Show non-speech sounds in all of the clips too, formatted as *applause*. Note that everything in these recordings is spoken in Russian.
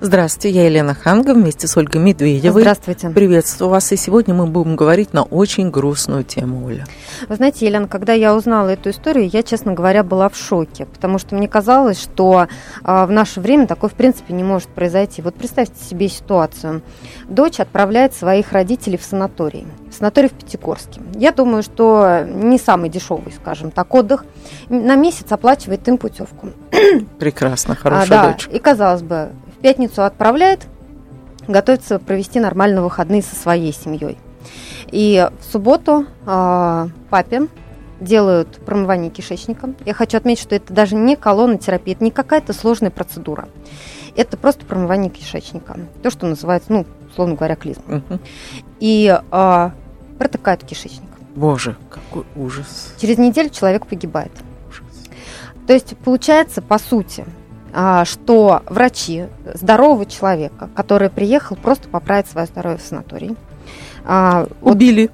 Здравствуйте, я Елена Ханга вместе с Ольгой Медведевой. Здравствуйте. Приветствую вас. И сегодня мы будем говорить на очень грустную тему, Оля. Вы знаете, Елена, когда я узнала эту историю, я, честно говоря, была в шоке, потому что мне казалось, что э, в наше время такое, в принципе, не может произойти. Вот представьте себе ситуацию. Дочь отправляет своих родителей в санаторий. В санаторий в Пятигорске. Я думаю, что не самый дешевый, скажем так, отдых. На месяц оплачивает им путевку. Прекрасно, хорошая а, да. дочь. И казалось бы, в пятницу отправляет, готовится провести нормальные выходные со своей семьей. И в субботу э, папе делают промывание кишечника. Я хочу отметить, что это даже не колонотерапия, это не какая-то сложная процедура. Это просто промывание кишечника. То, что называется, ну, условно говоря, клизма. И э, протыкают кишечник. Боже, какой ужас. Через неделю человек погибает. ужас. То есть получается, по сути, что врачи здорового человека, который приехал просто поправить свое здоровье в санаторий, а, вот, Убили.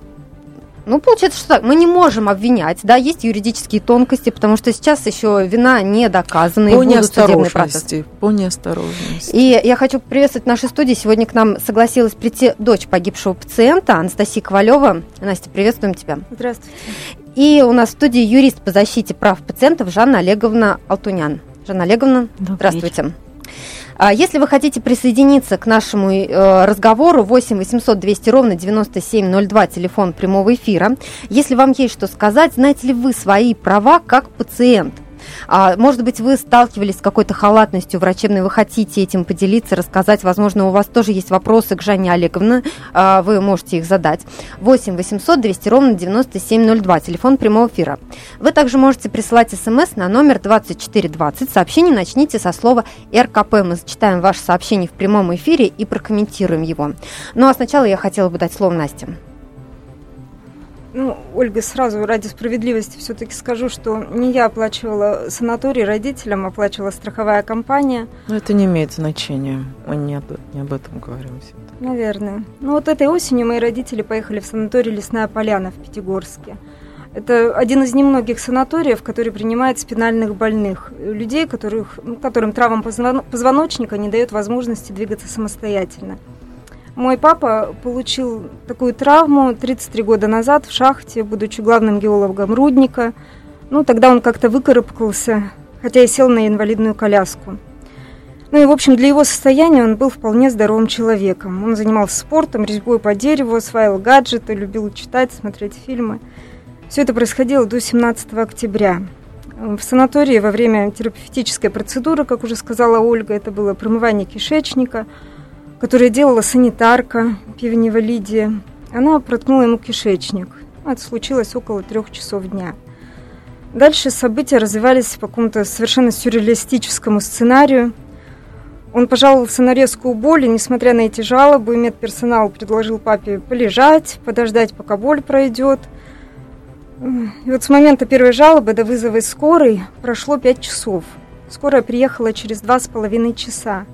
ну, получается, что так, мы не можем обвинять, да, есть юридические тонкости, потому что сейчас еще вина не доказана, и По процессы. неосторожности. По неосторожности. И я хочу приветствовать в нашей студии. Сегодня к нам согласилась прийти дочь погибшего пациента Анастасия Ковалева. Настя, приветствуем тебя. Здравствуйте. И у нас в студии юрист по защите прав пациентов Жанна Олеговна Алтунян. Жанна Олеговна, здравствуйте. А Если вы хотите присоединиться к нашему э, разговору, 8 800 200 ровно 9702, телефон прямого эфира. Если вам есть что сказать, знаете ли вы свои права как пациент? А, может быть, вы сталкивались с какой-то халатностью врачебной, вы хотите этим поделиться, рассказать. Возможно, у вас тоже есть вопросы к Жанне Олеговне, а, вы можете их задать. 8 800 200 ровно 9702, телефон прямого эфира. Вы также можете присылать смс на номер 2420. Сообщение начните со слова РКП. Мы зачитаем ваше сообщение в прямом эфире и прокомментируем его. Ну а сначала я хотела бы дать слово Насте. Ну, Ольга, сразу ради справедливости все-таки скажу, что не я оплачивала санаторий родителям, оплачивала страховая компания, Но это не имеет значения. Мы не об, не об этом говорим сегодня. наверное. Ну вот этой осенью мои родители поехали в санаторий «Лесная поляна» в Пятигорске. Это один из немногих санаториев, который принимает спинальных больных, людей, которых, ну, которым позвон- позвоночника не дает возможности двигаться самостоятельно. Мой папа получил такую травму 33 года назад в шахте, будучи главным геологом рудника. Ну, тогда он как-то выкарабкался, хотя и сел на инвалидную коляску. Ну и, в общем, для его состояния он был вполне здоровым человеком. Он занимался спортом, резьбой по дереву, осваивал гаджеты, любил читать, смотреть фильмы. Все это происходило до 17 октября. В санатории во время терапевтической процедуры, как уже сказала Ольга, это было промывание кишечника, которое делала санитарка Пивнева Лидия. Она проткнула ему кишечник. Это случилось около трех часов дня. Дальше события развивались по какому-то совершенно сюрреалистическому сценарию. Он пожаловался на резкую боль, и, несмотря на эти жалобы, медперсонал предложил папе полежать, подождать, пока боль пройдет. И вот с момента первой жалобы до вызова скорой прошло пять часов. Скорая приехала через два с половиной часа.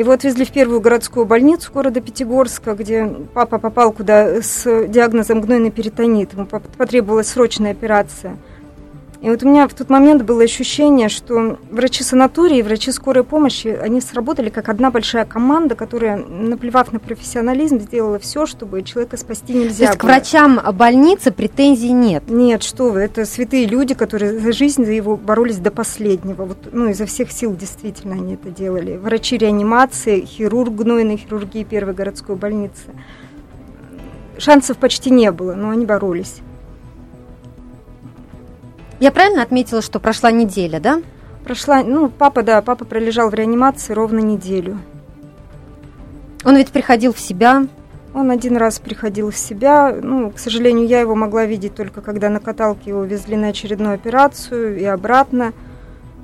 Его отвезли в первую городскую больницу города Пятигорска, где папа попал куда с диагнозом гнойный перитонит. Ему потребовалась срочная операция. И вот у меня в тот момент было ощущение, что врачи санатории, врачи скорой помощи, они сработали как одна большая команда, которая, наплевав на профессионализм, сделала все, чтобы человека спасти То нельзя есть к было. врачам больницы претензий нет. Нет, что вы, это святые люди, которые за жизнь за его боролись до последнего. Вот, ну, изо всех сил действительно они это делали. Врачи реанимации, хирург гнойной хирургии первой городской больницы. Шансов почти не было, но они боролись. Я правильно отметила, что прошла неделя, да? Прошла, ну, папа, да, папа пролежал в реанимации ровно неделю. Он ведь приходил в себя. Он один раз приходил в себя. Ну, к сожалению, я его могла видеть только когда на каталке его везли на очередную операцию и обратно.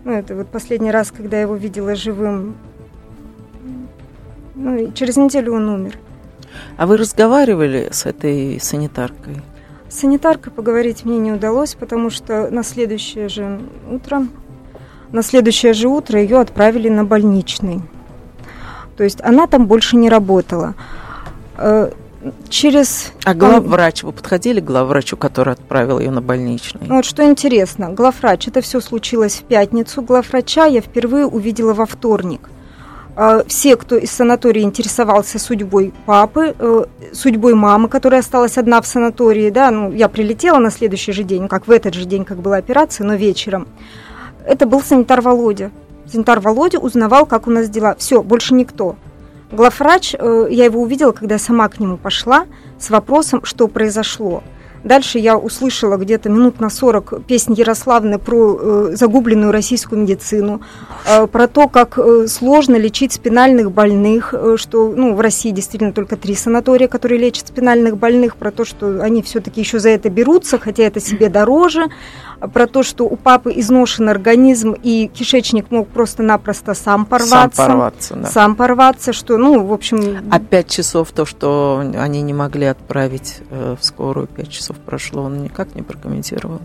Ну, это вот последний раз, когда я его видела живым. Ну, и через неделю он умер. А вы разговаривали с этой санитаркой? С санитаркой поговорить мне не удалось, потому что на следующее же утро, на следующее же утро ее отправили на больничный. То есть она там больше не работала. Э, через... А главврач, вы подходили к главврачу, который отправил ее на больничный? Ну, вот что интересно, главврач, это все случилось в пятницу, главврача я впервые увидела во вторник. А, все, кто из санатория интересовался судьбой папы, э, судьбой мамы, которая осталась одна в санатории, да, ну, я прилетела на следующий же день, как в этот же день, как была операция, но вечером. Это был санитар Володя. Санитар Володя узнавал, как у нас дела. Все, больше никто. Главврач, э, я его увидела, когда сама к нему пошла с вопросом, что произошло. Дальше я услышала где-то минут на 40 песнь Ярославны про э, загубленную российскую медицину, э, про то, как э, сложно лечить спинальных больных, э, что ну, в России действительно только три санатория, которые лечат спинальных больных, про то, что они все-таки еще за это берутся, хотя это себе дороже про то, что у папы изношен организм, и кишечник мог просто-напросто сам порваться. Сам порваться, да. Сам порваться, что, ну, в общем... А пять часов, то, что они не могли отправить э, в скорую, пять часов прошло, он никак не прокомментировал?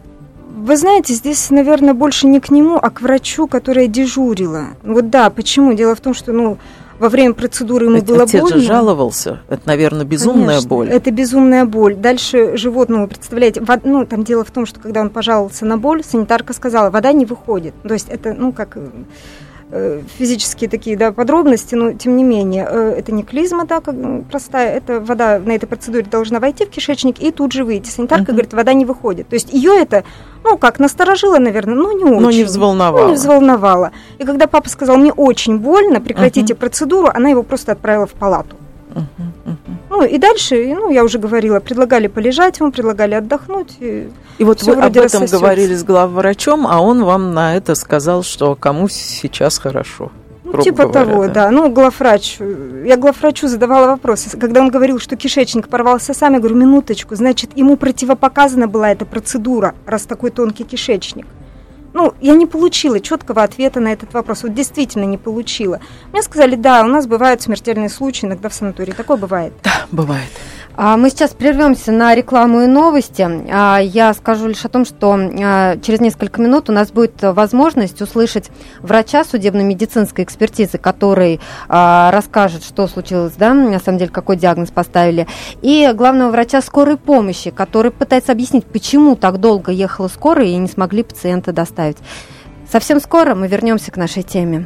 Вы знаете, здесь, наверное, больше не к нему, а к врачу, которая дежурила. Вот да, почему? Дело в том, что, ну, во время процедуры ему Ведь было отец больно. же жаловался. Это, наверное, безумная Конечно, боль. Это безумная боль. Дальше животному, представляете, вод- ну, там дело в том, что когда он пожаловался на боль, санитарка сказала, вода не выходит. То есть это, ну, как физические такие да, подробности, но тем не менее, э, это не клизма да, как, простая, это вода на этой процедуре должна войти в кишечник и тут же выйти. Санитарка Мгм. говорит, вода не выходит. То есть ее это, ну как, насторожило, наверное, но не очень. Но не взволновало. Ну, не взволновало. И когда папа сказал, мне очень больно, прекратите процедуру, она его просто отправила в палату. Ну и дальше, ну я уже говорила, предлагали полежать ему, предлагали отдохнуть. И И вот вы об этом говорили с главврачом, а он вам на это сказал, что кому сейчас хорошо. Ну, типа говоря, того, да. да. Ну, главврач, я главврачу задавала вопросы. Когда он говорил, что кишечник порвался сам, я говорю, минуточку, значит, ему противопоказана была эта процедура, раз такой тонкий кишечник. Ну, я не получила четкого ответа на этот вопрос. Вот действительно не получила. Мне сказали, да, у нас бывают смертельные случаи иногда в санатории. Такое бывает. Да, бывает. А, Мы сейчас прервемся на рекламу и новости. А, Я скажу лишь о том, что а, через несколько минут у нас будет возможность услышать врача судебно-медицинской экспертизы, который расскажет, что случилось, да, на самом деле, какой диагноз поставили, и главного врача скорой помощи, который пытается объяснить, почему так долго ехала скорая и не смогли пациента доставить. Совсем скоро мы вернемся к нашей теме.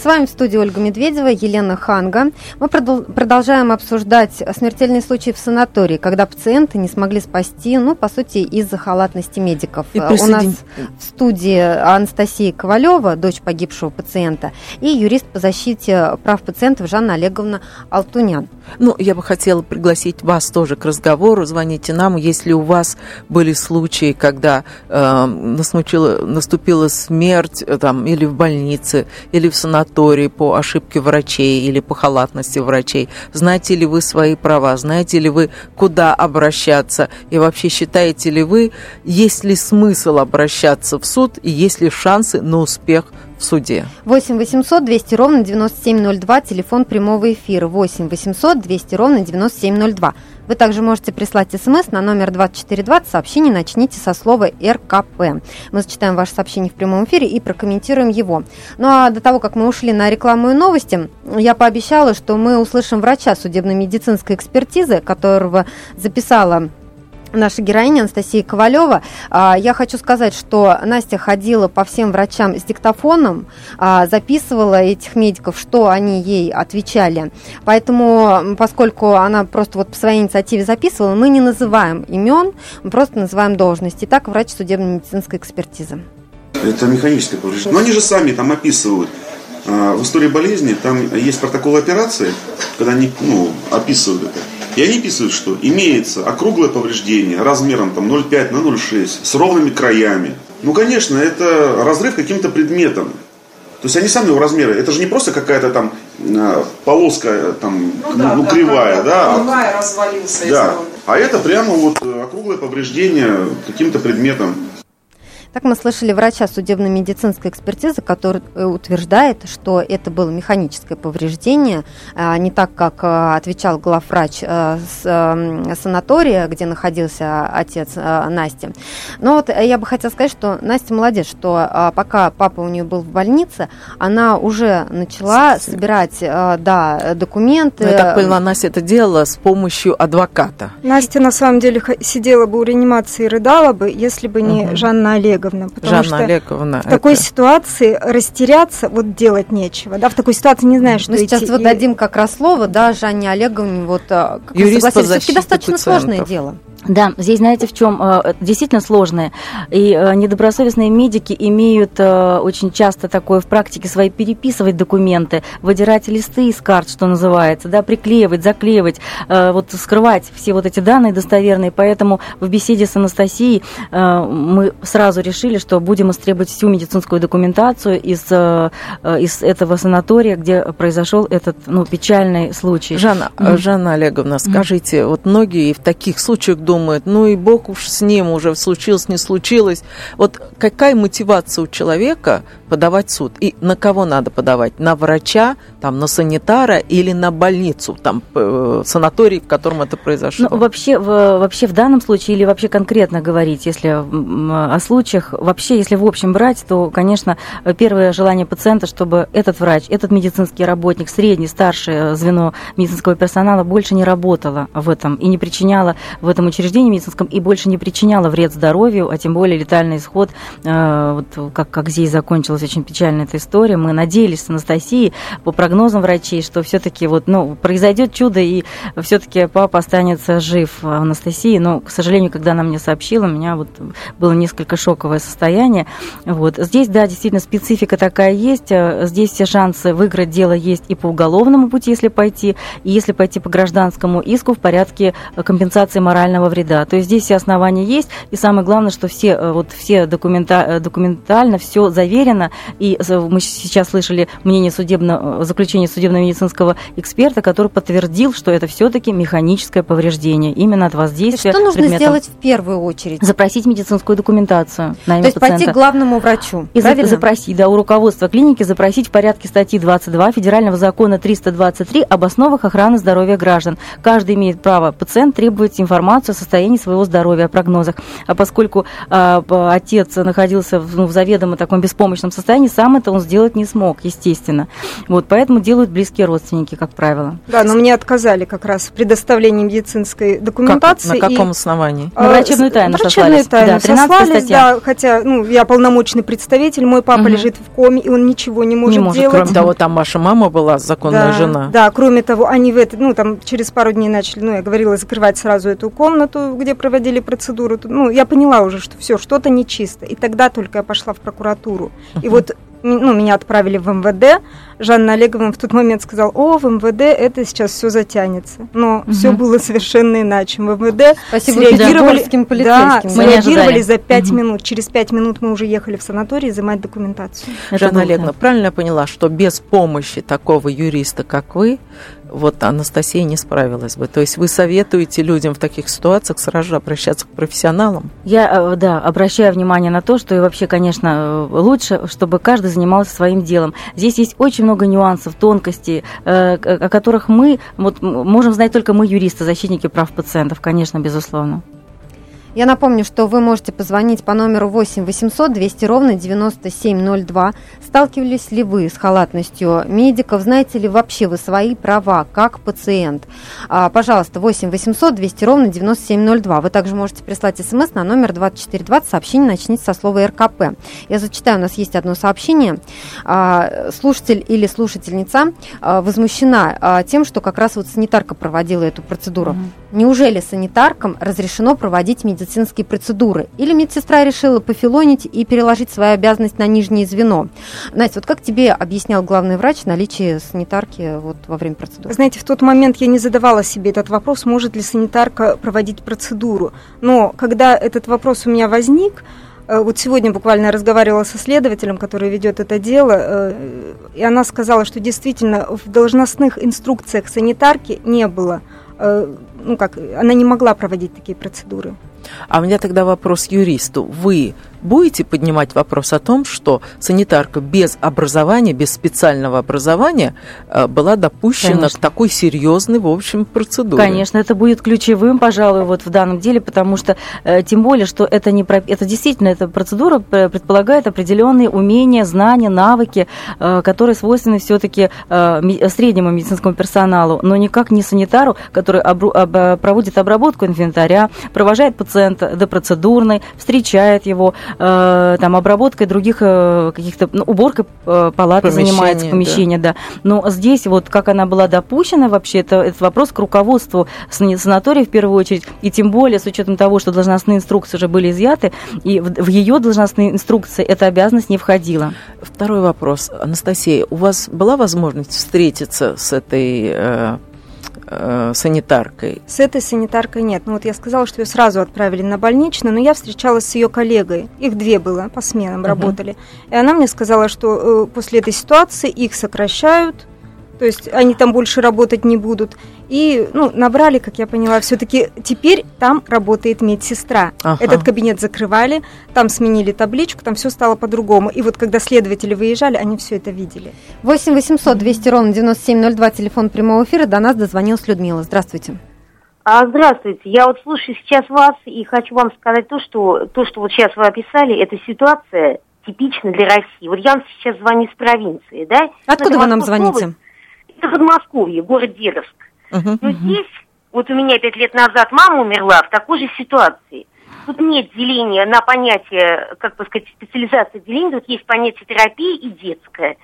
С вами в студии Ольга Медведева, Елена Ханга. Мы продол- продолжаем обсуждать смертельные случаи в санатории, когда пациенты не смогли спасти, ну, по сути, из-за халатности медиков. И У нас в студии Анастасия Ковалева, дочь погибшего пациента, и юрист по защите прав пациентов Жанна Олеговна Алтунян. Ну, я бы хотела пригласить вас тоже к разговору. Звоните нам, если у вас были случаи, когда э, наступила, наступила смерть э, там, или в больнице, или в санатории по ошибке врачей или по халатности врачей. Знаете ли вы свои права? Знаете ли вы, куда обращаться? И вообще считаете ли вы, есть ли смысл обращаться в суд и есть ли шансы на успех в суде? 8 800 200 ровно 9702, телефон прямого эфира 8 800 200 ровно 9702. Вы также можете прислать смс на номер 2420, сообщение начните со слова РКП. Мы зачитаем ваше сообщение в прямом эфире и прокомментируем его. Ну а до того, как мы ушли на рекламу и новости, я пообещала, что мы услышим врача судебно-медицинской экспертизы, которого записала наша героиня Анастасия Ковалева. А, Я хочу сказать, что Настя ходила по всем врачам с диктофоном, а, записывала этих медиков, что они ей отвечали. Поэтому, поскольку она просто вот по своей инициативе записывала, мы не называем имен, мы просто называем должности. Итак, врач судебно-медицинской экспертизы. Это механическое повреждение. Но они же сами там описывают. А, В истории болезни там есть протокол операции, когда они ну, описывают это. И они описывают, что имеется округлое повреждение размером там 0,5 на 0,6 с ровными краями. Ну, конечно, это разрыв каким-то предметом. То есть они сами его размеры. Это же не просто какая-то там а, полоска э, там, ну, ну, кривая, да, а- Кривая развалился из да. А это прямо вот э, округлое повреждение каким-то предметом. Так мы слышали врача судебно-медицинской экспертизы, который э, утверждает, что это было механическое повреждение, а, не так, как э, отвечал главврач э, с санатория, где находился отец Насти. Но вот я бы хотела сказать, что Настя молодец, что пока папа у нее был в больнице, она уже начала собирать да, документы. Но ну, я так поняла, Настя это делала с помощью адвоката. Настя на самом деле сидела бы у реанимации и рыдала бы, если бы не угу. Жанна Олеговна. Потому Жанна что Олеговна. В это... такой ситуации растеряться, вот делать нечего. Да, в такой ситуации не знаешь, что Мы сейчас вот и... дадим как раз слово, да, Жанне Олеговне, вот, как Юрист вы согласились, все-таки достаточно пациентов. сложное дело. Да, здесь знаете в чем э, действительно сложное. И э, недобросовестные медики имеют э, очень часто такое в практике своей переписывать документы, выдирать листы из карт, что называется, да, приклеивать, заклеивать, вот скрывать все вот эти данные достоверные. Поэтому в беседе с Анастасией мы сразу решили, что будем истребовать всю медицинскую документацию из, из этого санатория, где произошел этот ну, печальный случай. Жанна, mm-hmm. Жанна Олеговна, скажите, mm-hmm. вот многие в таких случаях думают, ну и бог уж с ним, уже случилось, не случилось. Вот какая мотивация у человека подавать суд? И на кого надо подавать? На врача, там, на санитара или на больницу, там, э, санаторий, в котором это произошло? Ну, вообще, в, вообще в данном случае или вообще конкретно говорить, если о случаях, вообще, если в общем брать, то, конечно, первое желание пациента, чтобы этот врач, этот медицинский работник, средний, старшее звено медицинского персонала больше не работало в этом и не причиняло в этом учреждении учреждении медицинском и больше не причиняла вред здоровью, а тем более летальный исход, э, вот как, как здесь закончилась очень печальная эта история. Мы надеялись с Анастасией по прогнозам врачей, что все-таки вот, ну, произойдет чудо, и все-таки папа останется жив Анастасии. Но, к сожалению, когда она мне сообщила, у меня вот было несколько шоковое состояние. Вот. Здесь, да, действительно, специфика такая есть. Э, здесь все шансы выиграть дело есть и по уголовному пути, если пойти, и если пойти по гражданскому иску в порядке компенсации морального вреда. То есть здесь все основания есть, и самое главное, что все, э, вот, все документа, э, документально все заверено, и мы сейчас слышали мнение судебного, э, заключение судебно-медицинского эксперта, который подтвердил, что это все-таки механическое повреждение именно от воздействия. Что нужно сделать в первую очередь? Запросить медицинскую документацию на имя То есть пациента. пойти к главному врачу, и правильно? запросить, да, у руководства клиники запросить в порядке статьи 22 Федерального закона 323 об основах охраны здоровья граждан. Каждый имеет право, пациент требовать информацию состоянии своего здоровья, о прогнозах. А поскольку э, отец находился в, ну, в заведомо таком беспомощном состоянии, сам это он сделать не смог, естественно. Вот, поэтому делают близкие родственники, как правило. Да, но мне отказали как раз в предоставлении медицинской документации. Как, на каком и, основании? На врачебную тайну врачебную тайну да, сослались, да, хотя ну, я полномочный представитель, мой папа угу. лежит в коме, и он ничего не может, не может делать. Кроме того, там ваша мама была законная да, жена. Да, кроме того, они в это, ну, там через пару дней начали, ну, я говорила, закрывать сразу эту комнату, комнату, где проводили процедуру. Ну, я поняла уже, что все, что-то нечисто. И тогда только я пошла в прокуратуру. И вот ну, меня отправили в МВД. Жанна Олеговна в тот момент сказала, о, в МВД это сейчас все затянется. Но угу. все было совершенно иначе. В МВД Спасибо среагировали, да, среагировали за пять угу. минут. Через пять минут мы уже ехали в санаторий изымать документацию. Жанна Олеговна, правильно я поняла, что без помощи такого юриста, как вы, вот Анастасия не справилась бы. То есть вы советуете людям в таких ситуациях сразу же обращаться к профессионалам? Я, э, да, обращаю внимание на то, что и вообще, конечно, э, лучше, чтобы каждый занимался своим делом. Здесь есть очень много нюансов, тонкостей, э, о которых мы вот, можем знать только мы, юристы, защитники прав пациентов, конечно, безусловно. Я напомню, что вы можете позвонить по номеру 8 800 200 ровно 9702. Сталкивались ли вы с халатностью медиков? Знаете ли вообще вы свои права как пациент? А, пожалуйста, 8 800 200 ровно 9702. Вы также можете прислать смс на номер 2420. Сообщение начните со слова РКП. Я зачитаю, у нас есть одно сообщение. А, слушатель или слушательница а, возмущена а, тем, что как раз вот санитарка проводила эту процедуру. Mm-hmm. Неужели санитаркам разрешено проводить медицинскую медицинские процедуры. Или медсестра решила пофилонить и переложить свою обязанность на нижнее звено. Настя, вот как тебе объяснял главный врач наличие санитарки вот во время процедуры? Знаете, в тот момент я не задавала себе этот вопрос, может ли санитарка проводить процедуру. Но когда этот вопрос у меня возник, э, вот сегодня буквально разговаривала со следователем, который ведет это дело, э, и она сказала, что действительно в должностных инструкциях санитарки не было, э, ну как, она не могла проводить такие процедуры. А у меня тогда вопрос юристу. Вы будете поднимать вопрос о том, что санитарка без образования, без специального образования э, была допущена Конечно. к такой серьезной, в общем, процедуре? Конечно, это будет ключевым, пожалуй, вот в данном деле, потому что э, тем более, что это не это действительно эта процедура предполагает определенные умения, знания, навыки, э, которые свойственны все-таки среднему медицинскому персоналу, но никак не санитару, который обру... об... проводит обработку инвентаря, провожает пациента до процедурной, встречает его, э, там, обработкой других э, каких-то, ну, уборкой э, палаты помещение, занимается, помещения, да. да. Но здесь вот как она была допущена вообще, это, это вопрос к руководству санатория в первую очередь, и тем более с учетом того, что должностные инструкции уже были изъяты, и в, в ее должностные инструкции эта обязанность не входила. Второй вопрос. Анастасия, у вас была возможность встретиться с этой э, э, санитаркой? С этой санитаркой нет. Ну вот я сказала, что ее сразу отправили на больничную, но я встречалась с ее коллегой. Их две было, по сменам uh-huh. работали. И она мне сказала, что э, после этой ситуации их сокращают, то есть они там больше работать не будут. И ну, набрали, как я поняла, все-таки теперь там работает медсестра. Ага. Этот кабинет закрывали, там сменили табличку, там все стало по-другому. И вот когда следователи выезжали, они все это видели. 8 800 200 ровно 9702, телефон прямого эфира, до нас дозвонилась Людмила. Здравствуйте. А, здравствуйте. Я вот слушаю сейчас вас и хочу вам сказать то, что то, что вот сейчас вы описали, это ситуация типична для России. Вот я вам сейчас звоню из провинции, да? Откуда вы нам звоните? Область, это Подмосковье, город Дедовск. Uh-huh. Но здесь, вот у меня пять лет назад мама умерла в такой же ситуации. Тут нет деления на понятие, как бы сказать, специализации деления, тут есть понятие терапии и детское.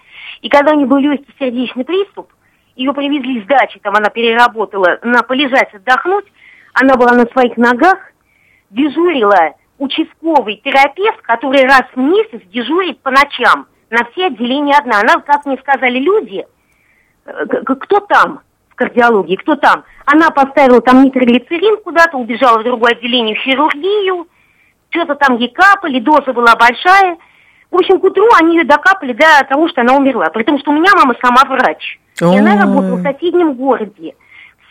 И когда у нее был легкий сердечный приступ, ее привезли с дачи, там она переработала, на полежать, отдохнуть, она была на своих ногах, дежурила участковый терапевт, который раз в месяц дежурит по ночам на все отделения одна. Она, как мне сказали люди, кто там в кардиологии, кто там. Она поставила там нитроглицерин куда-то, убежала в другое отделение в хирургию, что-то там ей капали, доза была большая. В общем, к утру они ее докапали до того, что она умерла. При том, что у меня мама сама врач. И она работала в соседнем городе.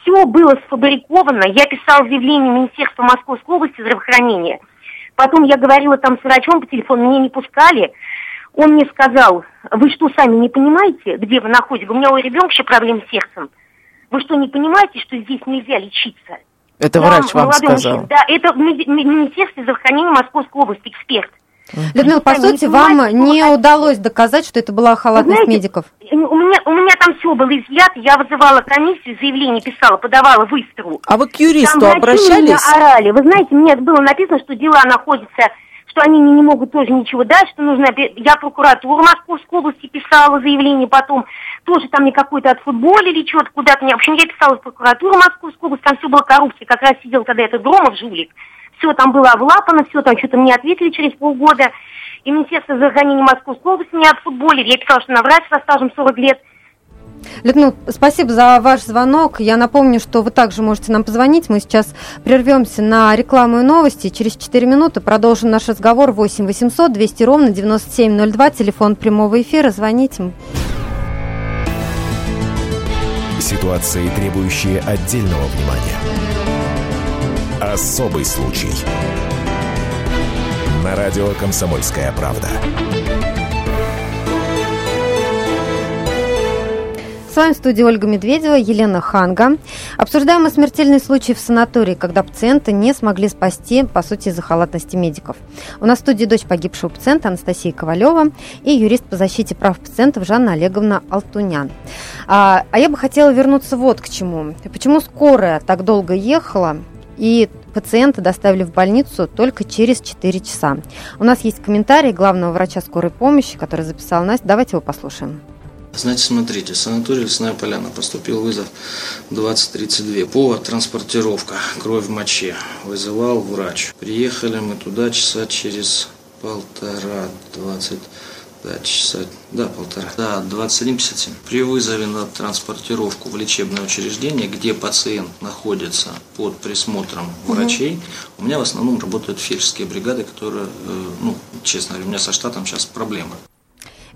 Все было сфабриковано. Я писала заявление Министерства Московской области здравоохранения. Потом я говорила там с врачом по телефону, меня не пускали. Он мне сказал, вы что, сами не понимаете, где вы находитесь? У меня у ребенка еще проблемы с сердцем. Вы что, не понимаете, что здесь нельзя лечиться? Это вам, врач вам сказал? Мужчина, да, это в Министерстве здравоохранения Московской области, эксперт. Людмила, по сути, вам не удалось доказать, что это была халатность знаете, медиков? У меня, у меня там все было изъято, я вызывала комиссию, заявление писала, подавала в А вы к юристу там обращались? Меня орали. Вы знаете, мне было написано, что дела находятся что они не, не могут тоже ничего дать, что нужно... Я прокуратуру Московской области писала заявление потом, тоже там мне какой-то отфутболили что-то куда-то. В общем, я писала в прокуратуру Московской области, там все было коррупция, как раз сидел тогда этот Громов, жулик. Все там было облапано, все там что-то мне ответили через полгода. И Министерство здравоохранения Московской области меня отфутболили. Я писала, что на врач со стажем 40 лет – Людмила, спасибо за ваш звонок. Я напомню, что вы также можете нам позвонить. Мы сейчас прервемся на рекламу и новости. Через 4 минуты продолжим наш разговор 8 800 200 ровно 9702. Телефон прямого эфира. Звоните. Ситуации, требующие отдельного внимания. Особый случай. На радио «Комсомольская правда». С вами в студии Ольга Медведева, Елена Ханга. Обсуждаем мы смертельный случай в санатории, когда пациента не смогли спасти, по сути, из-за халатности медиков. У нас в студии дочь погибшего пациента Анастасия Ковалева и юрист по защите прав пациентов Жанна Олеговна Алтунян. А, а я бы хотела вернуться вот к чему. Почему скорая так долго ехала и пациента доставили в больницу только через 4 часа. У нас есть комментарий главного врача скорой помощи, который записал Настя. Давайте его послушаем. Значит, смотрите, санаторий Лесная Поляна поступил вызов 2032. Повод транспортировка, кровь в моче. Вызывал врач. Приехали мы туда часа через полтора, двадцать да, часа, да, полтора. Да, 21.57. При вызове на транспортировку в лечебное учреждение, где пациент находится под присмотром врачей, угу. у меня в основном работают фельдшерские бригады, которые, э, ну, честно говоря, у меня со штатом сейчас проблемы.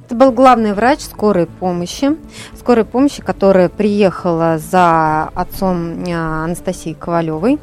Это был главный врач скорой помощи, скорой помощи, которая приехала за отцом э, Анастасии Ковалевой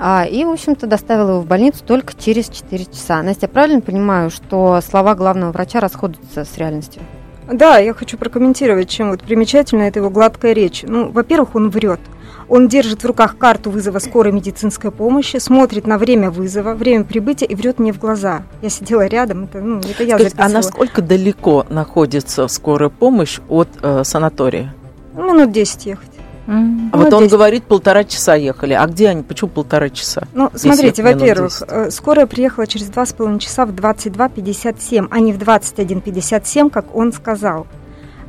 а, и, в общем-то, доставила его в больницу только через 4 часа. Настя, правильно понимаю, что слова главного врача расходятся с реальностью? Да, я хочу прокомментировать, чем вот примечательна эта его гладкая речь. Ну, во-первых, он врет. Он держит в руках карту вызова скорой медицинской помощи, смотрит на время вызова, время прибытия и врет мне в глаза. Я сидела рядом, это, ну, это я Скажите, А насколько далеко находится скорая помощь от э, санатория? Минут 10 ехать. Mm. А вот он говорит, полтора часа ехали. А где они? Почему полтора часа? Ну, смотрите, во-первых, э, скорая приехала через два с половиной часа в 22.57, а не в 21.57, как он сказал.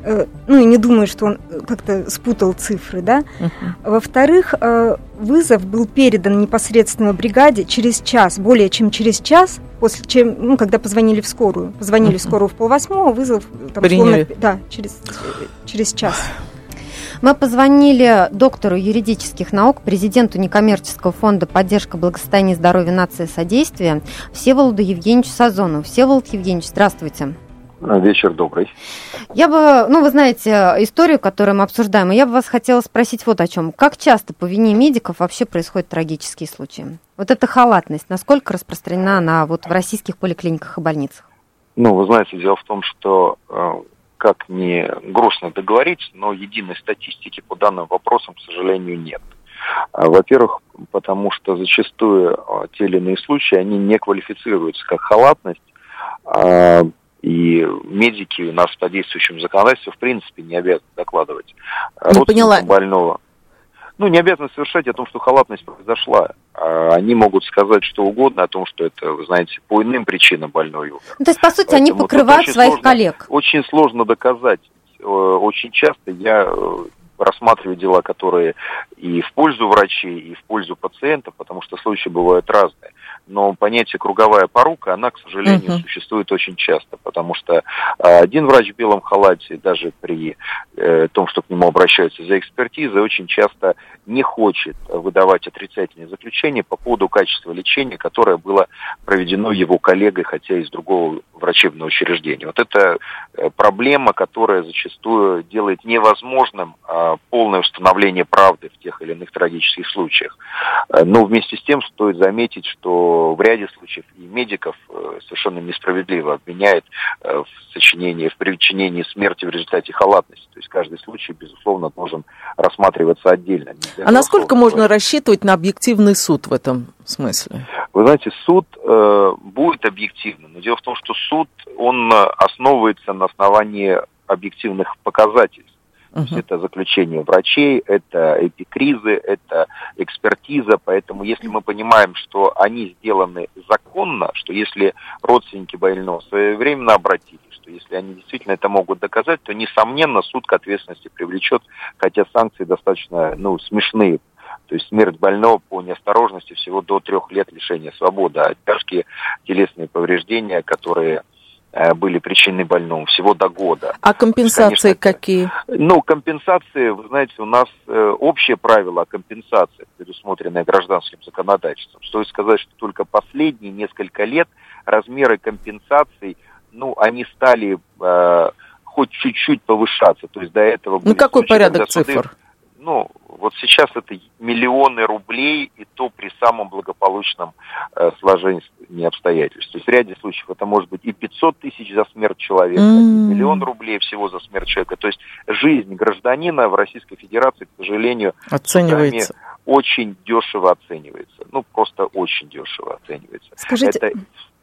Э, ну и не думаю, что он э, как-то спутал цифры, да. Uh-huh. Во-вторых, э, вызов был передан непосредственно бригаде через час, более чем через час, после чем, ну, когда позвонили в скорую. Позвонили uh-huh. в скорую в полвосьмого, вызов там, Приняли. Словно, да, через, через час. Мы позвонили доктору юридических наук, президенту некоммерческого фонда «Поддержка благосостояния и здоровья нации содействия» Всеволоду Евгеньевичу Сазону. Всеволод Евгеньевич, здравствуйте. Вечер добрый. Я бы, ну, вы знаете историю, которую мы обсуждаем, и я бы вас хотела спросить вот о чем. Как часто по вине медиков вообще происходят трагические случаи? Вот эта халатность, насколько распространена она вот в российских поликлиниках и больницах? Ну, вы знаете, дело в том, что э, как не грустно договорить, но единой статистики по данным вопросам, к сожалению, нет. А, во-первых, потому что зачастую э, те или иные случаи, они не квалифицируются как халатность, а, и медики у нас по действующему законодательству в принципе не обязаны докладывать не поняла. больного. Ну, не обязаны совершать о том, что халатность произошла. А они могут сказать что угодно о том, что это, вы знаете, по иным причинам больной умер. Ну, то есть, по сути, Поэтому они покрывают своих сложно, коллег. Очень сложно доказать. Э, очень часто я э, рассматриваю дела, которые и в пользу врачей, и в пользу пациентов, потому что случаи бывают разные но понятие круговая порука, она, к сожалению, uh-huh. существует очень часто, потому что а, один врач в белом халате, даже при э, том, что к нему обращаются за экспертизой, очень часто не хочет выдавать отрицательные заключения по поводу качества лечения, которое было проведено его коллегой, хотя из другого врачебного учреждения. Вот это э, проблема, которая зачастую делает невозможным а, полное установление правды в тех или иных трагических случаях. Э, но вместе с тем стоит заметить, что в ряде случаев и медиков э, совершенно несправедливо обвиняет э, в сочинении, в причинении смерти в результате халатности. То есть каждый случай, безусловно, должен рассматриваться отдельно. А насколько можно рассчитывать на объективный суд в этом смысле? Вы знаете, суд э, будет объективным, но дело в том, что суд, он э, основывается на основании объективных показателей. Uh-huh. это заключение врачей, это эпикризы, это экспертиза. Поэтому если мы понимаем, что они сделаны законно, что если родственники больного своевременно обратились, что если они действительно это могут доказать, то, несомненно, суд к ответственности привлечет, хотя санкции достаточно ну, смешные то есть смерть больного по неосторожности всего до трех лет лишения свободы, а тяжкие телесные повреждения, которые были причины больному, всего до года. А компенсации конечно, какие? Ну, компенсации, вы знаете, у нас э, общее правило о компенсации, предусмотренное гражданским законодательством. Стоит сказать, что только последние несколько лет размеры компенсаций, ну, они стали э, хоть чуть-чуть повышаться. То есть до этого Ну, какой порядок цифр? Ну, вот сейчас это миллионы рублей, и то при самом благополучном э, сложении обстоятельств. То есть в ряде случаев это может быть и 500 тысяч за смерть человека, mm. и миллион рублей всего за смерть человека. То есть жизнь гражданина в Российской Федерации, к сожалению, оценивается. очень дешево оценивается. Ну, просто очень дешево оценивается. Скажите... Это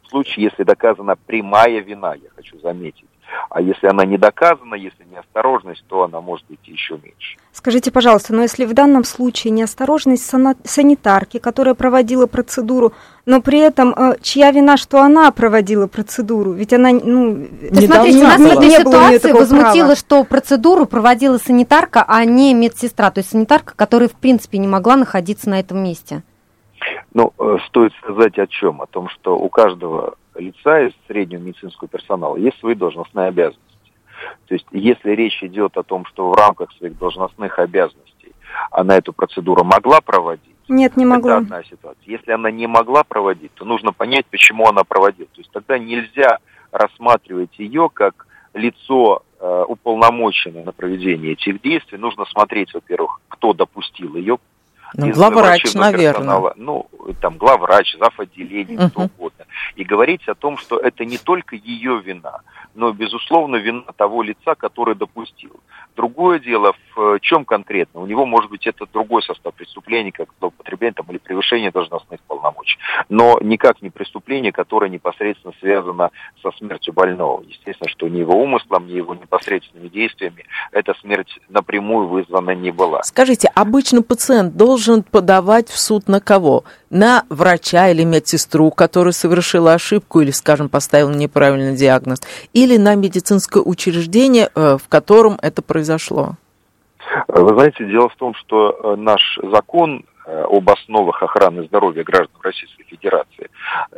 в случае, если доказана прямая вина, я хочу заметить. А если она не доказана, если неосторожность, то она может быть еще меньше. Скажите, пожалуйста, но если в данном случае неосторожность санитарки, которая проводила процедуру, но при этом э, чья вина, что она проводила процедуру? Ведь она, ну, То смотрите, нас в этой ситуации возмутило, права. что процедуру проводила санитарка, а не медсестра, то есть санитарка, которая в принципе не могла находиться на этом месте. Ну, э, стоит сказать о чем? О том, что у каждого лица из среднего медицинского персонала есть свои должностные обязанности. То есть, если речь идет о том, что в рамках своих должностных обязанностей она эту процедуру могла проводить, нет, не могла. Это одна ситуация. Если она не могла проводить, то нужно понять, почему она проводила. То есть тогда нельзя рассматривать ее как лицо э, уполномоченное на проведение этих действий, нужно смотреть, во-первых, кто допустил ее ну, главврач, наверное. Ну, там, главврач, зав. отделения, uh-huh. кто угодно. И говорить о том, что это не только ее вина, но, безусловно, вина того лица, который допустил. Другое дело, в чем конкретно? У него, может быть, это другой состав преступления, как злоупотребление там, или превышение должностных полномочий. Но никак не преступление, которое непосредственно связано со смертью больного. Естественно, что ни его умыслом, ни его непосредственными действиями эта смерть напрямую вызвана не была. Скажите, обычно пациент должен подавать в суд на кого? На врача или медсестру, которая совершила ошибку или, скажем, поставила неправильный диагноз, или на медицинское учреждение, э, в котором это произошло? Вы знаете, дело в том, что э, наш закон э, об основах охраны здоровья граждан Российской Федерации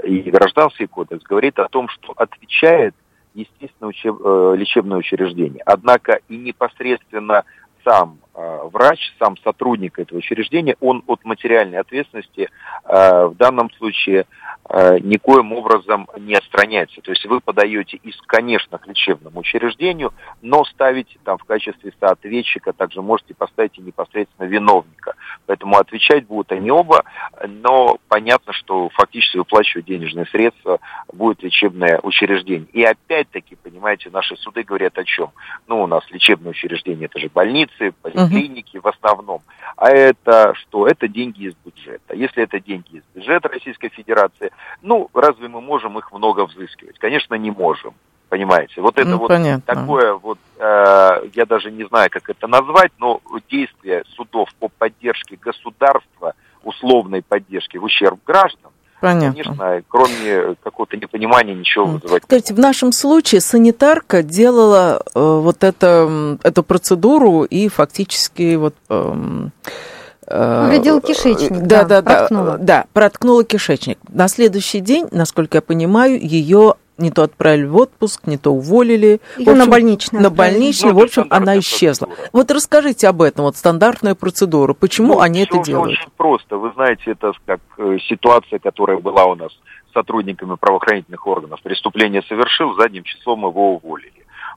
и гражданский кодекс говорит о том, что отвечает естественно учеб, лечебное учреждение. Однако и непосредственно сам врач, сам сотрудник этого учреждения, он от материальной ответственности в данном случае Э, никоим образом не отстраняется. То есть вы подаете иск, конечно, к лечебному учреждению, но ставите там в качестве соответчика, также можете поставить и непосредственно виновника. Поэтому отвечать будут они оба, но понятно, что фактически выплачивать денежные средства будет лечебное учреждение. И опять-таки, понимаете, наши суды говорят о чем? Ну, у нас лечебное учреждение, это же больницы, uh-huh. в основном. А это что? Это деньги из бюджета. Если это деньги из бюджета Российской Федерации, ну, разве мы можем их много взыскивать? Конечно, не можем. Понимаете, вот это ну, вот понятно. такое вот, э, я даже не знаю, как это назвать, но действие судов по поддержке государства, условной поддержки в ущерб граждан, Понятно. Конечно, кроме какого-то непонимания ничего вызывать. Скажите, в нашем случае санитарка делала э, вот это, эту процедуру и фактически вот... Э, Увидел кишечник, да, да, да, проткнула. да, проткнула кишечник. На следующий день, насколько я понимаю, ее не то отправили в отпуск, не то уволили. Ее общем, на больничный. На больничный, ну, в общем, она исчезла. Процедура. Вот расскажите об этом, вот стандартная процедура, почему ну, они это делают? Очень просто. Вы знаете, это как э, ситуация, которая была у нас с сотрудниками правоохранительных органов. Преступление совершил, задним числом его уволили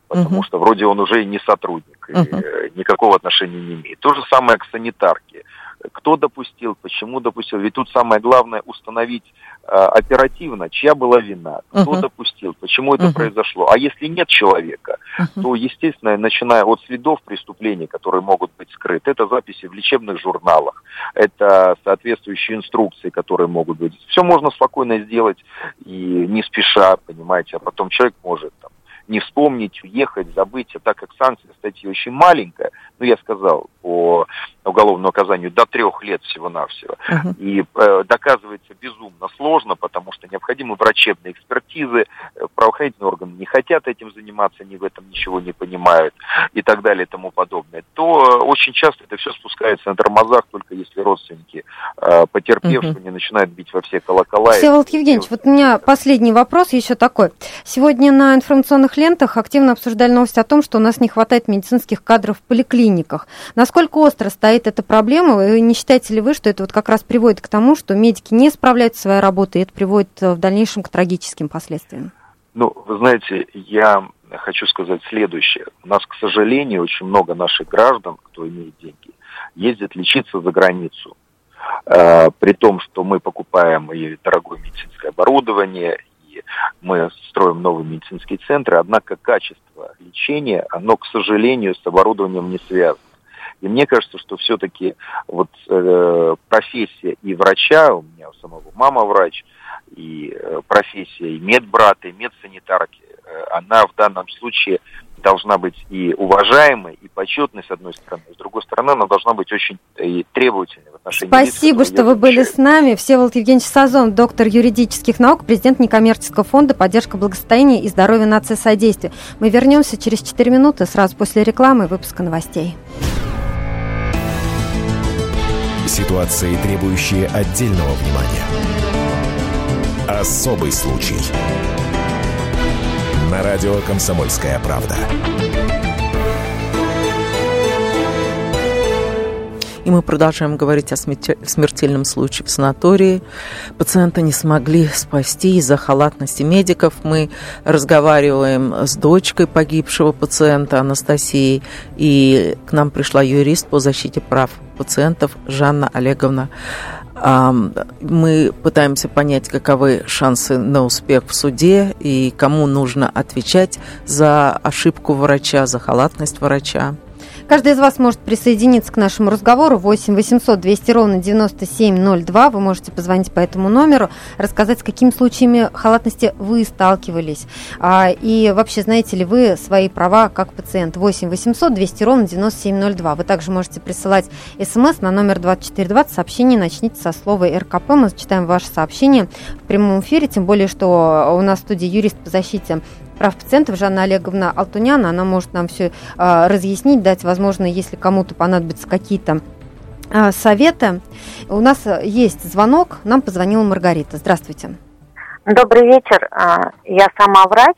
потому uh что вроде он уже и не сотрудник, uh и никакого отношения не имеет. То же самое к санитарке кто допустил, почему допустил. Ведь тут самое главное установить э, оперативно, чья была вина, кто uh-huh. допустил, почему это uh-huh. произошло. А если нет человека, uh-huh. то, естественно, начиная от следов преступлений, которые могут быть скрыты, это записи в лечебных журналах, это соответствующие инструкции, которые могут быть. Все можно спокойно сделать и не спеша, понимаете, а потом человек может там, не вспомнить, уехать, забыть, а так как санкция статьи очень маленькая, ну, я сказал, по уголовному наказанию до трех лет всего-навсего. Uh-huh. И э, доказывается безумно сложно, потому что необходимы врачебные экспертизы, э, правоохранительные органы не хотят этим заниматься, они в этом ничего не понимают и так далее и тому подобное, то очень часто это все спускается на тормозах, только если родственники э, потерпевшего uh-huh. не начинают бить во все колокола. Всеволод Евгеньевич, вот у меня последний вопрос еще такой. Сегодня на информационных лентах активно обсуждали новость о том, что у нас не хватает медицинских кадров в поликлиниках. Насколько остро стоит эта проблема? И не считаете ли вы, что это вот как раз приводит к тому, что медики не справляются со своей работой, и это приводит э, в дальнейшем к трагическим последствиям? Ну, вы знаете, я хочу сказать следующее. У нас, к сожалению, очень много наших граждан, кто имеет деньги, ездят лечиться за границу. Э, при том, что мы покупаем и дорогое медицинское оборудование, мы строим новые медицинские центры, однако качество лечения, оно, к сожалению, с оборудованием не связано. И мне кажется, что все-таки вот э, профессия и врача, у меня у самого мама врач, и э, профессия и медбрата, и медсанитарки, э, она в данном случае должна быть и уважаемой, и почетной, с одной стороны. С другой стороны, она должна быть очень и требовательной в отношении Спасибо, лиц, что вы были с нами. Всеволод Евгеньевич Сазон, доктор юридических наук, президент некоммерческого фонда «Поддержка благосостояния и здоровья нации содействия». Мы вернемся через 4 минуты, сразу после рекламы и выпуска новостей. Ситуации, требующие отдельного внимания. Особый случай. На радио «Комсомольская правда». И мы продолжаем говорить о смертельном случае в санатории. Пациента не смогли спасти из-за халатности медиков. Мы разговариваем с дочкой погибшего пациента Анастасией. И к нам пришла юрист по защите прав пациентов Жанна Олеговна мы пытаемся понять, каковы шансы на успех в суде и кому нужно отвечать за ошибку врача, за халатность врача. Каждый из вас может присоединиться к нашему разговору 8 800 200 ровно 9702. Вы можете позвонить по этому номеру, рассказать, с какими случаями халатности вы сталкивались. А, и вообще, знаете ли вы свои права как пациент? 8 800 200 ровно 9702. Вы также можете присылать смс на номер 2420. Сообщение начните со слова РКП. Мы зачитаем ваше сообщение в прямом эфире, тем более, что у нас в студии юрист по защите прав пациентов Жанна Олеговна Алтуняна. Она может нам все а, разъяснить, дать, возможно, если кому-то понадобятся какие-то а, советы. У нас есть звонок. Нам позвонила Маргарита. Здравствуйте. Добрый вечер. А, я сама врач.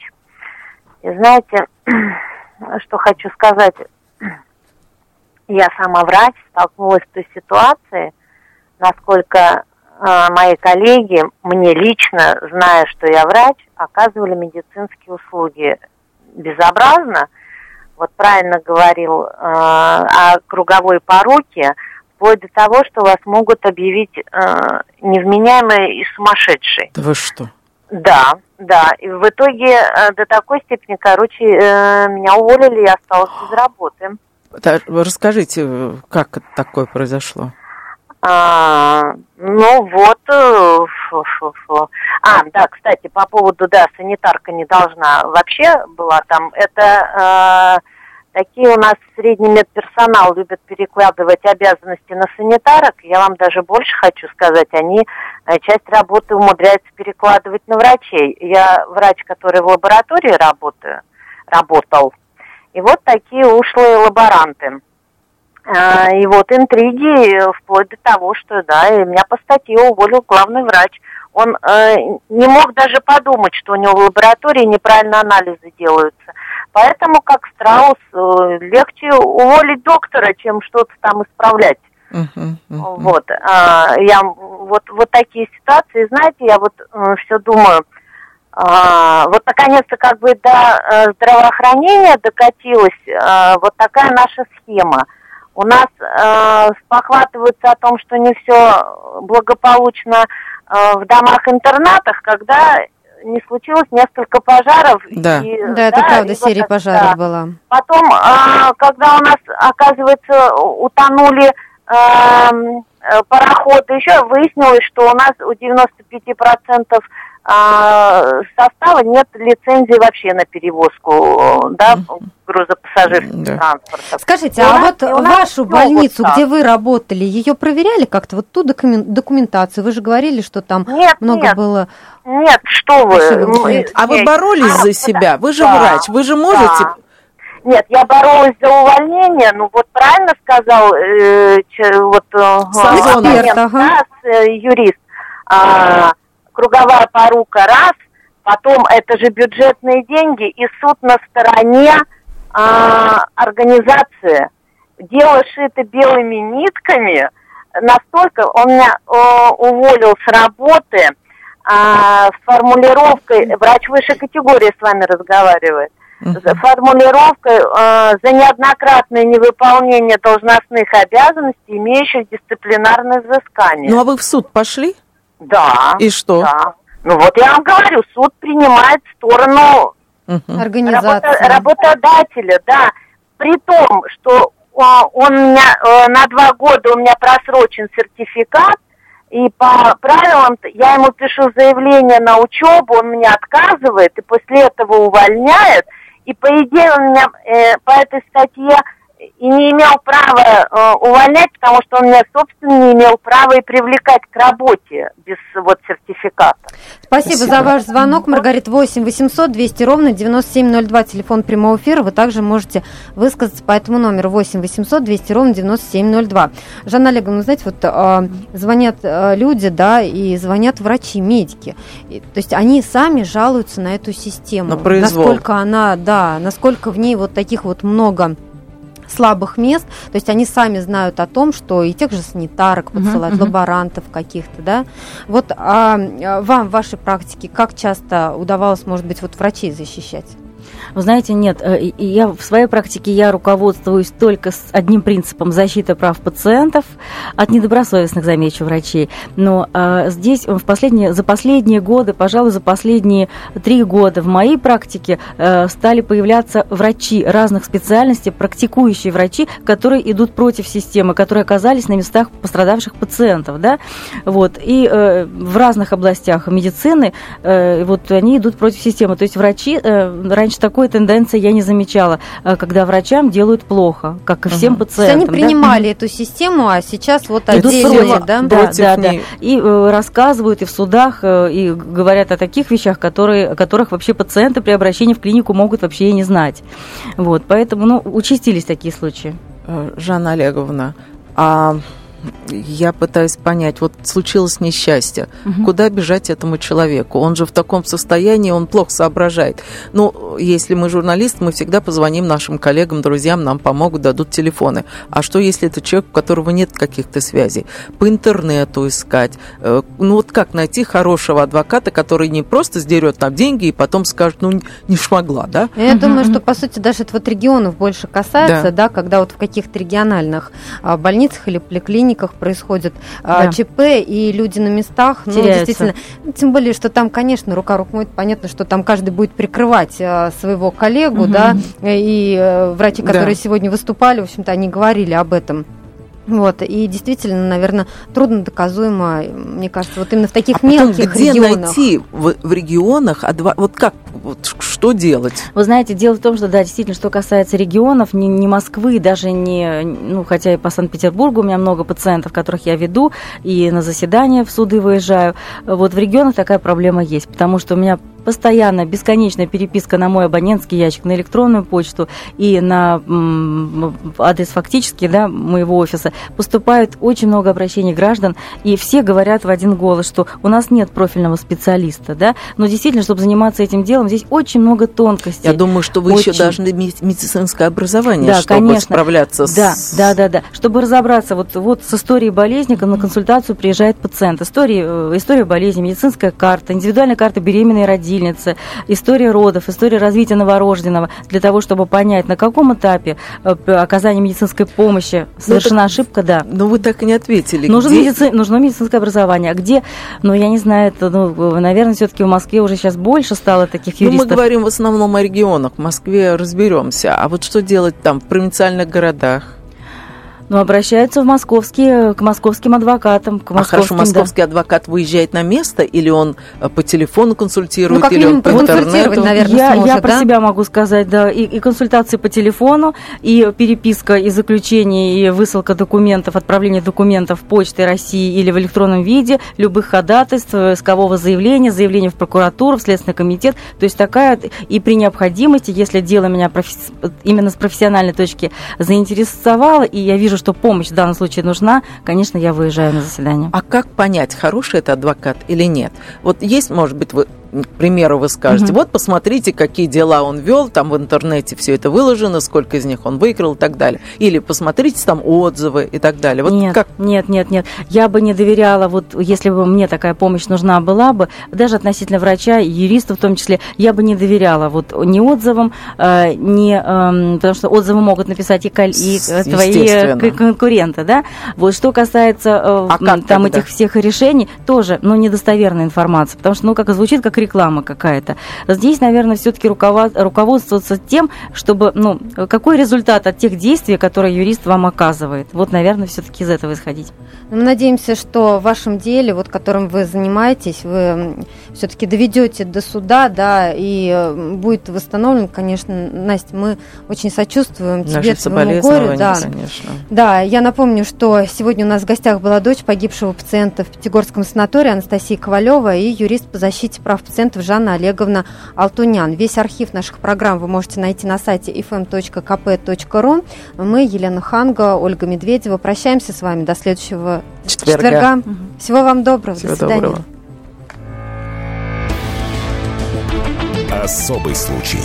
И знаете, *clears throat* что хочу сказать? Я сама врач, столкнулась с той ситуацией, насколько а, мои коллеги, мне лично, зная, что я врач, оказывали медицинские услуги безобразно. Вот правильно говорил э, о круговой поруке, вплоть до того, что вас могут объявить э, невменяемой и сумасшедшей. Да вы что? Да, да. И в итоге э, до такой степени, короче, э, меня уволили, я осталась без работы. Да, расскажите, как такое произошло? А, ну вот, э, фу -фу -фу. а, да, кстати, по поводу, да, санитарка не должна вообще была там, это э, такие у нас средний медперсонал любят перекладывать обязанности на санитарок, я вам даже больше хочу сказать, они э, часть работы умудряются перекладывать на врачей. Я врач, который в лаборатории работаю, работал, и вот такие ушлые лаборанты. А, и вот интриги вплоть до того, что, да, и меня по статье уволил главный врач. Он э, не мог даже подумать, что у него в лаборатории неправильно анализы делаются. Поэтому, как страус, э, легче уволить доктора, чем что-то там исправлять. Uh-huh, uh-huh. Вот, а, я вот вот такие ситуации, знаете, я вот э, все думаю, а, вот наконец-то как бы до э, здравоохранения докатилась э, вот такая наша схема у нас э, спохватываются о том, что не все благополучно э, в домах-интернатах, когда не случилось несколько пожаров. Да, и, да, да это правда, серия вот, пожаров да. была. Потом, э, когда у нас, оказывается, утонули эм, э, пароходы, еще выяснилось, что у нас у 95% а, состава нет лицензии вообще на перевозку да, грузопассажирского да. транспорта. Скажите, и а вот вашу больницу, вот где вы работали, ее проверяли как-то, вот ту документацию? Вы же говорили, что там нет, много нет. было... Нет, что вы. А вы боролись а, за себя? Вы же да, врач, вы же можете... Да. Нет, я боролась за увольнение, ну вот правильно сказал э, вот, э, эксперт, ага. да, э, юрист. А, круговая порука раз, потом это же бюджетные деньги, и суд на стороне а, организации. Дело шито белыми нитками, настолько он меня а, уволил с работы а, с формулировкой, врач высшей категории с вами разговаривает, uh-huh. формулировкой э, за неоднократное невыполнение должностных обязанностей, имеющих дисциплинарное взыскание. Ну а вы в суд пошли? Да. И что? Да. Ну вот я вам говорю, суд принимает сторону угу. организации. Работа, работодателя, да. При том, что он у меня э, на два года у меня просрочен сертификат, и по правилам я ему пишу заявление на учебу, он меня отказывает, и после этого увольняет. И по идее он меня э, по этой статье и не имел права э, увольнять, потому что он меня, собственно, не имел права и привлекать к работе без вот сертификата. Спасибо, Спасибо. за ваш звонок, Маргарита. 8 800 200 ровно 9702, телефон прямого эфира. Вы также можете высказаться по этому номеру 8 800 200 ровно 9702. Жанна Олеговна, ну, знаете, вот э, звонят э, люди, да, и звонят врачи, медики. И, то есть они сами жалуются на эту систему. На произвол. Насколько она, да, насколько в ней вот таких вот много слабых мест, то есть они сами знают о том, что и тех же санитарок подсылают, uh-huh, uh-huh. лаборантов каких-то, да. Вот а, а вам в вашей практике как часто удавалось, может быть, вот врачей защищать? Вы знаете, нет, э, я в своей практике я руководствуюсь только с одним принципом защиты прав пациентов от недобросовестных, замечу, врачей. Но а, здесь в последние, за последние годы, пожалуй, за последние три года в моей практике а, стали появляться врачи разных специальностей, практикующие врачи, которые идут против системы, которые оказались на местах пострадавших пациентов, да, вот, и а, в разных областях медицины, вот они идут против системы, то есть врачи, а, раньше такой тенденции я не замечала, э, когда врачам делают плохо, как и всем угу. пациентам. Они принимали да? эту систему, а сейчас вот отдельно, да? Да, да, да. И э, рассказывают и в судах, э, и говорят о таких вещах, которые, о которых вообще пациенты при обращении в клинику могут вообще и не знать. Вот, поэтому, ну, участились такие случаи. Жанна Олеговна, а я пытаюсь понять, вот случилось несчастье, угу. куда бежать этому человеку? Он же в таком состоянии, он плохо соображает. Ну, если мы журналист, мы всегда позвоним нашим коллегам, друзьям, нам помогут, дадут телефоны. А что, если это человек, у которого нет каких-то связей? По интернету искать. Э, ну, вот как найти хорошего адвоката, который не просто сдерет нам деньги и потом скажет, ну, не шмогла, да? Я угу. думаю, что, по сути, даже это вот регионов больше касается, да, да когда вот в каких-то региональных а, больницах или поликлиниках клиниках происходит а, да. ЧП, и люди на местах, ну, действительно, тем более, что там, конечно, рука рук моет, понятно, что там каждый будет прикрывать а, своего коллегу, угу. да, и а, врачи, которые да. сегодня выступали, в общем-то, они говорили об этом. Вот, и действительно, наверное, трудно доказуемо, мне кажется, вот именно в таких а мелких где регионах. найти в, в регионах, адва... вот как, вот что делать? Вы знаете, дело в том, что, да, действительно, что касается регионов, не, не Москвы, даже не, ну, хотя и по Санкт-Петербургу у меня много пациентов, которых я веду, и на заседания в суды выезжаю, вот в регионах такая проблема есть, потому что у меня постоянно бесконечная переписка на мой абонентский ящик, на электронную почту и на адрес фактически да, моего офиса. Поступает очень много обращений граждан, и все говорят в один голос, что у нас нет профильного специалиста, да, но действительно, чтобы заниматься этим делом, здесь очень много тонкостей. Я думаю, что вы очень... еще должны иметь медицинское образование, да, чтобы конечно. справляться да, с... Да, да, да, чтобы разобраться, вот, вот с историей болезни на консультацию приезжает пациент, история, э, история болезни, медицинская карта, индивидуальная карта беременной родители, родительницы, история родов, история развития новорожденного, для того, чтобы понять, на каком этапе э, оказания медицинской помощи ну, совершена так, ошибка, да. Но вы так и не ответили. Нужно, где... медици... Нужно медицинское образование. А где, ну, я не знаю, это, ну, наверное, все-таки в Москве уже сейчас больше стало таких юристов. Ну, мы говорим в основном о регионах. В Москве разберемся. А вот что делать там в провинциальных городах? Ну, обращаются в московские, к московским адвокатам. К московским, а хорошо, московский да. адвокат выезжает на место, или он э, по телефону консультирует, ну, или он по интернету? Наверное, я, сможет, я да? про себя могу сказать, да, и, и консультации по телефону, и переписка, и заключение, и высылка документов, отправление документов почтой России или в электронном виде, любых ходатайств, э, искового заявления, заявления в прокуратуру, в Следственный комитет. То есть такая, и при необходимости, если дело меня профи- именно с профессиональной точки заинтересовало, и я вижу, что помощь в данном случае нужна, конечно, я выезжаю на заседание. А как понять, хороший это адвокат или нет? Вот есть, может быть, вы к примеру, вы скажете, угу. вот посмотрите, какие дела он вел, там в интернете все это выложено, сколько из них он выиграл и так далее. Или посмотрите там отзывы и так далее. Вот нет, как? нет, нет, нет. Я бы не доверяла, вот если бы мне такая помощь нужна была бы, даже относительно врача, юриста в том числе, я бы не доверяла вот ни отзывам, э, ни, э, потому что отзывы могут написать и, и твои конкуренты, да. Вот что касается э, а там тогда? этих всех решений, тоже, ну, недостоверная информация, потому что, ну, как звучит, как реклама какая-то. Здесь, наверное, все-таки руководствоваться тем, чтобы, ну, какой результат от тех действий, которые юрист вам оказывает. Вот, наверное, все-таки из этого исходить. Мы надеемся, что в вашем деле, вот которым вы занимаетесь, вы все-таки доведете до суда, да, и будет восстановлен, конечно, Настя, мы очень сочувствуем тебе, твоему горю. Да. конечно. Да, я напомню, что сегодня у нас в гостях была дочь погибшего пациента в Пятигорском санатории Анастасия Ковалева и юрист по защите прав пациентов Жанна Олеговна Алтунян. Весь архив наших программ вы можете найти на сайте fm.kp.ru. Мы, Елена Ханга, Ольга Медведева, прощаемся с вами до следующего четверга. четверга. Угу. Всего вам доброго. Всего до свидания. Доброго. Особый случай.